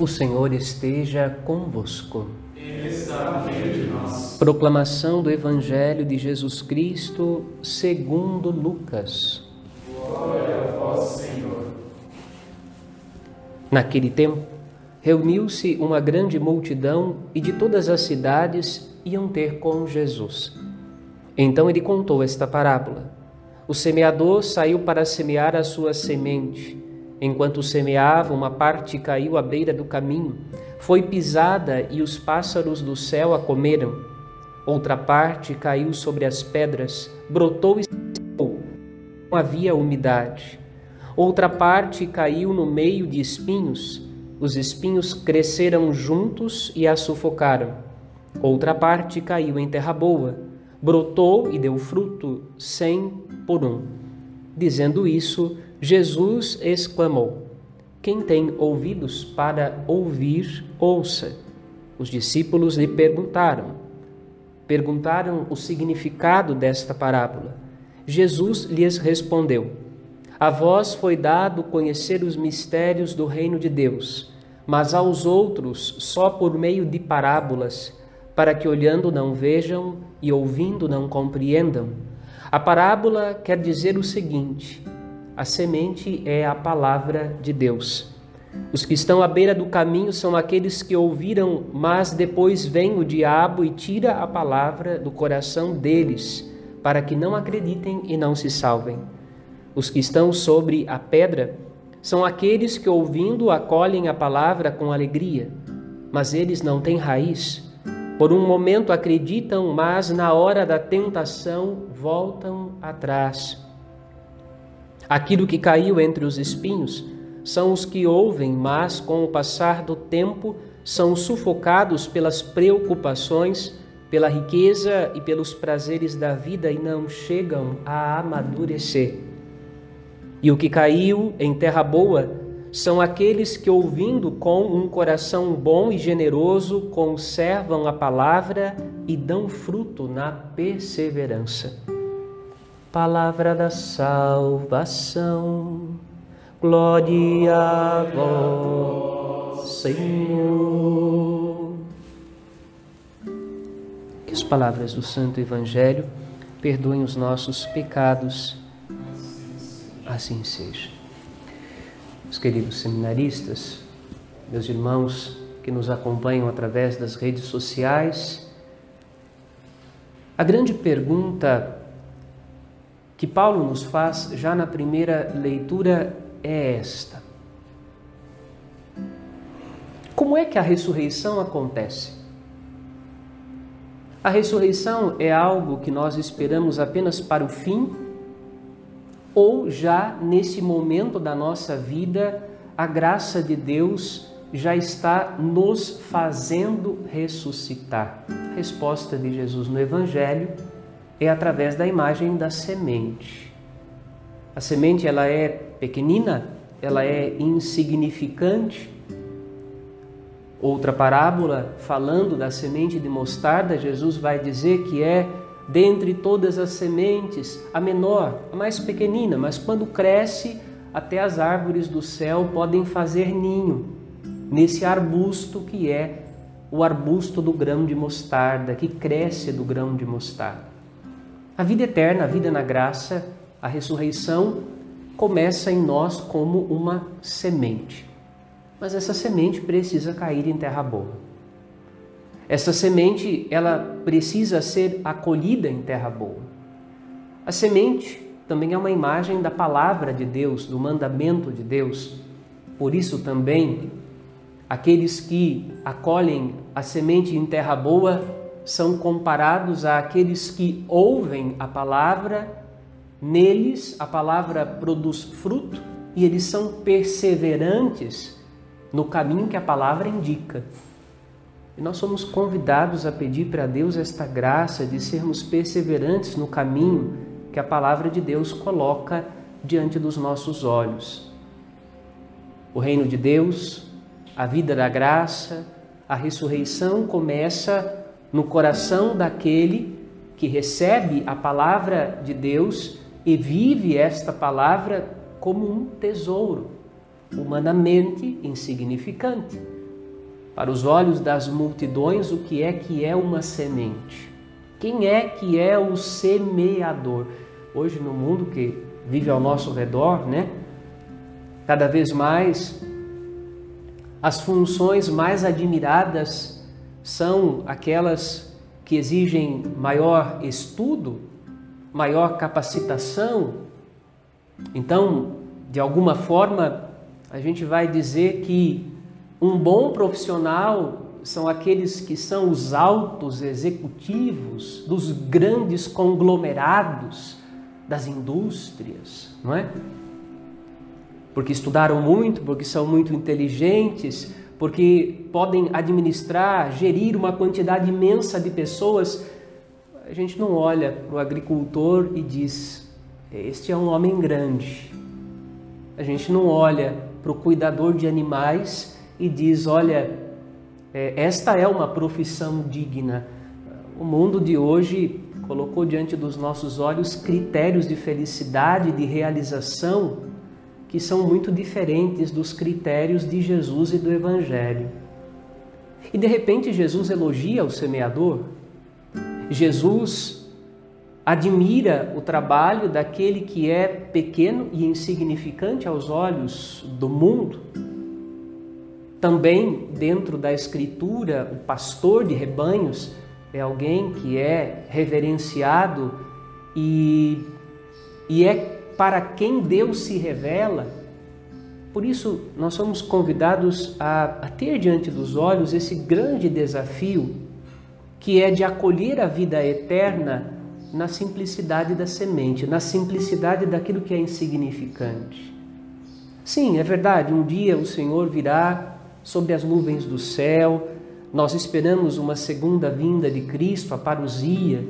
O Senhor esteja convosco. Ele está no meio de nós. Proclamação do Evangelho de Jesus Cristo segundo Lucas. Glória a vós, Senhor. Naquele tempo, reuniu-se uma grande multidão e de todas as cidades iam ter com Jesus. Então ele contou esta parábola. O semeador saiu para semear a sua semente. Enquanto semeava, uma parte caiu à beira do caminho, foi pisada e os pássaros do céu a comeram. Outra parte caiu sobre as pedras, brotou e secou. Não havia umidade. Outra parte caiu no meio de espinhos. Os espinhos cresceram juntos e a sufocaram. Outra parte caiu em terra boa, brotou e deu fruto cem por um. Dizendo isso, Jesus exclamou: Quem tem ouvidos para ouvir, ouça. Os discípulos lhe perguntaram. Perguntaram o significado desta parábola. Jesus lhes respondeu: A vós foi dado conhecer os mistérios do reino de Deus, mas aos outros só por meio de parábolas, para que olhando não vejam e ouvindo não compreendam. A parábola quer dizer o seguinte: a semente é a palavra de Deus. Os que estão à beira do caminho são aqueles que ouviram, mas depois vem o diabo e tira a palavra do coração deles, para que não acreditem e não se salvem. Os que estão sobre a pedra são aqueles que, ouvindo, acolhem a palavra com alegria, mas eles não têm raiz. Por um momento acreditam, mas na hora da tentação voltam atrás. Aquilo que caiu entre os espinhos são os que ouvem, mas com o passar do tempo são sufocados pelas preocupações, pela riqueza e pelos prazeres da vida e não chegam a amadurecer. E o que caiu em terra boa são aqueles que, ouvindo com um coração bom e generoso, conservam a palavra e dão fruto na perseverança palavra da salvação. Glória a vós, Senhor. Que as palavras do Santo Evangelho perdoem os nossos pecados. Assim seja. Meus queridos seminaristas, meus irmãos que nos acompanham através das redes sociais, a grande pergunta que Paulo nos faz já na primeira leitura é esta: Como é que a ressurreição acontece? A ressurreição é algo que nós esperamos apenas para o fim? Ou já nesse momento da nossa vida, a graça de Deus já está nos fazendo ressuscitar? resposta de Jesus no Evangelho é através da imagem da semente. A semente ela é pequenina, ela é insignificante. Outra parábola falando da semente de mostarda, Jesus vai dizer que é dentre todas as sementes a menor, a mais pequenina, mas quando cresce, até as árvores do céu podem fazer ninho nesse arbusto que é o arbusto do grão de mostarda, que cresce do grão de mostarda. A vida eterna, a vida na graça, a ressurreição começa em nós como uma semente. Mas essa semente precisa cair em terra boa. Essa semente, ela precisa ser acolhida em terra boa. A semente também é uma imagem da palavra de Deus, do mandamento de Deus. Por isso também aqueles que acolhem a semente em terra boa são comparados àqueles que ouvem a palavra, neles a palavra produz fruto e eles são perseverantes no caminho que a palavra indica. E nós somos convidados a pedir para Deus esta graça de sermos perseverantes no caminho que a palavra de Deus coloca diante dos nossos olhos. O reino de Deus, a vida da graça, a ressurreição começa no coração daquele que recebe a palavra de Deus e vive esta palavra como um tesouro, humanamente insignificante, para os olhos das multidões, o que é que é uma semente. Quem é que é o semeador? Hoje no mundo que vive ao nosso redor, né? Cada vez mais as funções mais admiradas são aquelas que exigem maior estudo, maior capacitação. Então, de alguma forma, a gente vai dizer que um bom profissional são aqueles que são os altos executivos dos grandes conglomerados das indústrias, não é? Porque estudaram muito, porque são muito inteligentes, porque podem administrar, gerir uma quantidade imensa de pessoas. A gente não olha para o agricultor e diz: Este é um homem grande. A gente não olha para o cuidador de animais e diz: Olha, é, esta é uma profissão digna. O mundo de hoje colocou diante dos nossos olhos critérios de felicidade, de realização, que são muito diferentes dos critérios de Jesus e do Evangelho. E de repente Jesus elogia o semeador, Jesus admira o trabalho daquele que é pequeno e insignificante aos olhos do mundo. Também dentro da Escritura, o pastor de rebanhos é alguém que é reverenciado e, e é para quem Deus se revela. Por isso, nós somos convidados a, a ter diante dos olhos esse grande desafio que é de acolher a vida eterna na simplicidade da semente, na simplicidade daquilo que é insignificante. Sim, é verdade, um dia o Senhor virá sobre as nuvens do céu, nós esperamos uma segunda vinda de Cristo, a parousia,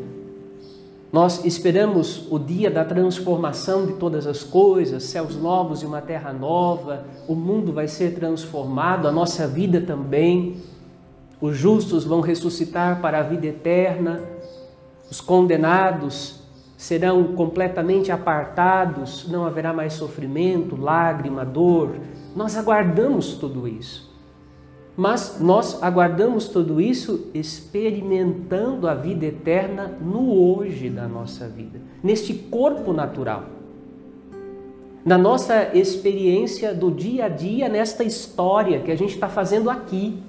nós esperamos o dia da transformação de todas as coisas, céus novos e uma terra nova, o mundo vai ser transformado, a nossa vida também. Os justos vão ressuscitar para a vida eterna, os condenados serão completamente apartados, não haverá mais sofrimento, lágrima, dor. Nós aguardamos tudo isso. Mas nós aguardamos tudo isso experimentando a vida eterna no hoje da nossa vida, neste corpo natural. Na nossa experiência do dia a dia, nesta história que a gente está fazendo aqui.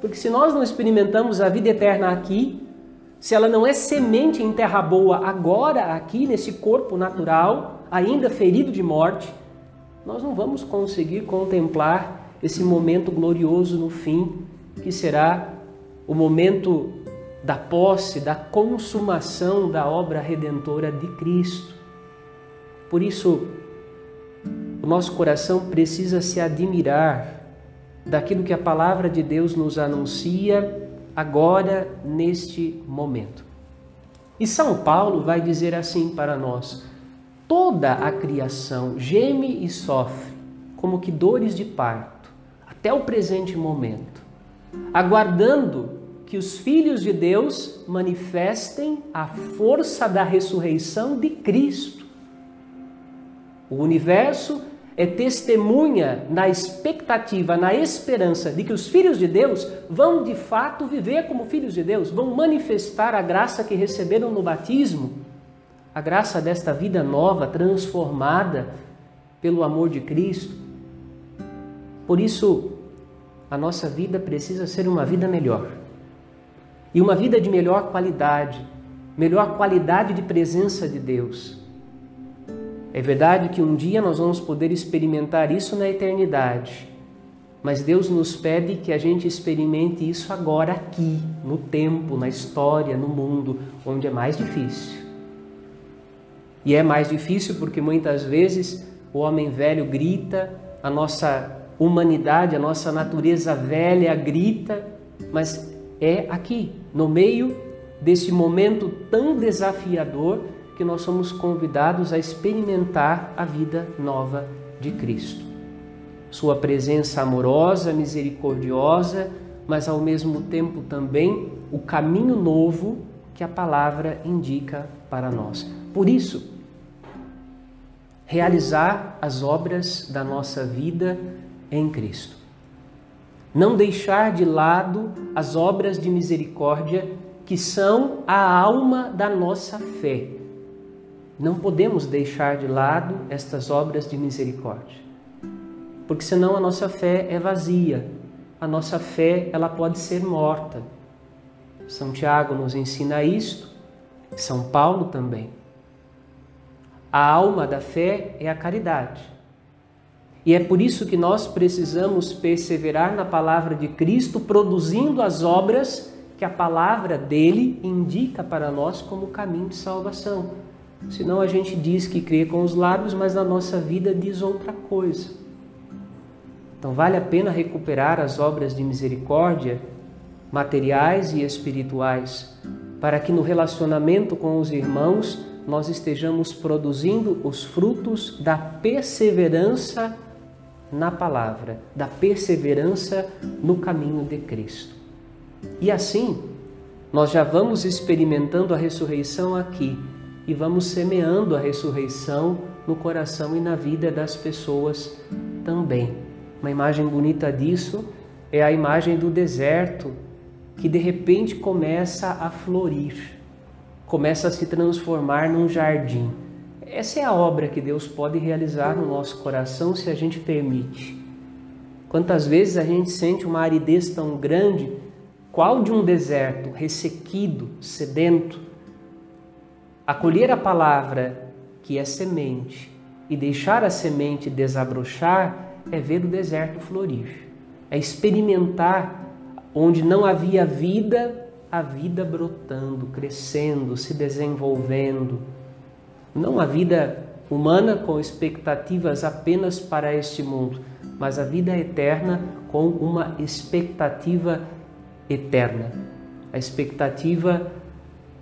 Porque se nós não experimentamos a vida eterna aqui, se ela não é semente em terra boa agora, aqui, nesse corpo natural, ainda ferido de morte, nós não vamos conseguir contemplar esse momento glorioso no fim, que será o momento da posse, da consumação da obra redentora de Cristo. Por isso, o nosso coração precisa se admirar daquilo que a palavra de Deus nos anuncia agora, neste momento. E São Paulo vai dizer assim para nós: toda a criação geme e sofre, como que dores de parto até o presente momento, aguardando que os filhos de Deus manifestem a força da ressurreição de Cristo. O universo é testemunha na expectativa, na esperança de que os filhos de Deus vão de fato viver como filhos de Deus, vão manifestar a graça que receberam no batismo, a graça desta vida nova, transformada pelo amor de Cristo. Por isso, a nossa vida precisa ser uma vida melhor. E uma vida de melhor qualidade, melhor qualidade de presença de Deus. É verdade que um dia nós vamos poder experimentar isso na eternidade, mas Deus nos pede que a gente experimente isso agora, aqui, no tempo, na história, no mundo, onde é mais difícil. E é mais difícil porque muitas vezes o homem velho grita, a nossa humanidade, a nossa natureza velha grita, mas é aqui, no meio desse momento tão desafiador que nós somos convidados a experimentar a vida nova de Cristo. Sua presença amorosa, misericordiosa, mas ao mesmo tempo também o caminho novo que a palavra indica para nós. Por isso, realizar as obras da nossa vida em Cristo. Não deixar de lado as obras de misericórdia que são a alma da nossa fé. Não podemos deixar de lado estas obras de misericórdia. Porque senão a nossa fé é vazia. A nossa fé, ela pode ser morta. São Tiago nos ensina isto, São Paulo também. A alma da fé é a caridade. E é por isso que nós precisamos perseverar na palavra de Cristo, produzindo as obras que a palavra dele indica para nós como caminho de salvação. Senão a gente diz que crê com os lábios, mas na nossa vida diz outra coisa. Então vale a pena recuperar as obras de misericórdia, materiais e espirituais, para que no relacionamento com os irmãos nós estejamos produzindo os frutos da perseverança na palavra, da perseverança no caminho de Cristo. E assim, nós já vamos experimentando a ressurreição aqui e vamos semeando a ressurreição no coração e na vida das pessoas também. Uma imagem bonita disso é a imagem do deserto que de repente começa a florir começa a se transformar num jardim. Essa é a obra que Deus pode realizar no nosso coração se a gente permite. Quantas vezes a gente sente uma aridez tão grande, qual de um deserto ressequido, sedento? Acolher a palavra que é semente e deixar a semente desabrochar é ver o deserto florir, é experimentar onde não havia vida a vida brotando, crescendo, se desenvolvendo. Não a vida humana com expectativas apenas para este mundo, mas a vida eterna com uma expectativa eterna. A expectativa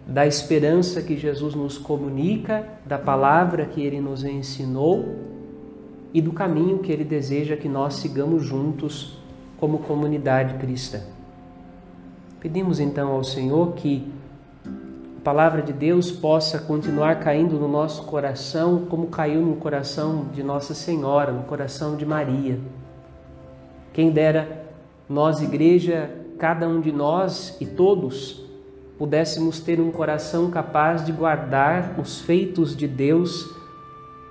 da esperança que Jesus nos comunica, da palavra que ele nos ensinou e do caminho que ele deseja que nós sigamos juntos como comunidade cristã. Pedimos então ao Senhor que palavra de Deus possa continuar caindo no nosso coração, como caiu no coração de Nossa Senhora, no coração de Maria. Quem dera nós, igreja, cada um de nós e todos, pudéssemos ter um coração capaz de guardar os feitos de Deus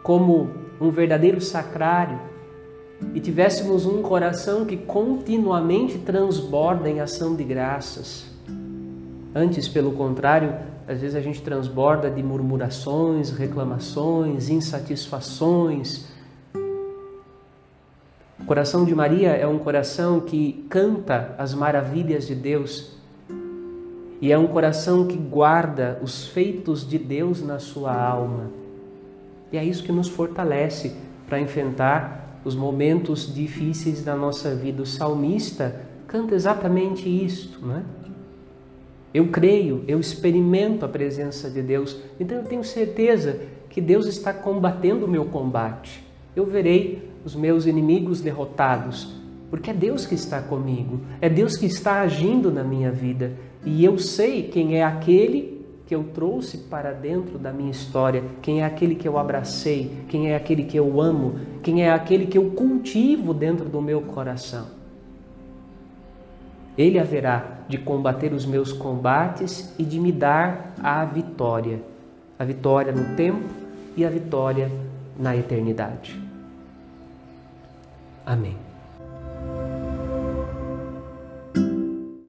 como um verdadeiro sacrário e tivéssemos um coração que continuamente transborda em ação de graças. Antes, pelo contrário, às vezes a gente transborda de murmurações, reclamações, insatisfações. O coração de Maria é um coração que canta as maravilhas de Deus e é um coração que guarda os feitos de Deus na sua alma. E é isso que nos fortalece para enfrentar os momentos difíceis da nossa vida. O salmista canta exatamente isto, não é? Eu creio, eu experimento a presença de Deus, então eu tenho certeza que Deus está combatendo o meu combate. Eu verei os meus inimigos derrotados, porque é Deus que está comigo, é Deus que está agindo na minha vida, e eu sei quem é aquele que eu trouxe para dentro da minha história, quem é aquele que eu abracei, quem é aquele que eu amo, quem é aquele que eu cultivo dentro do meu coração. Ele haverá de combater os meus combates e de me dar a vitória. A vitória no tempo e a vitória na eternidade. Amém.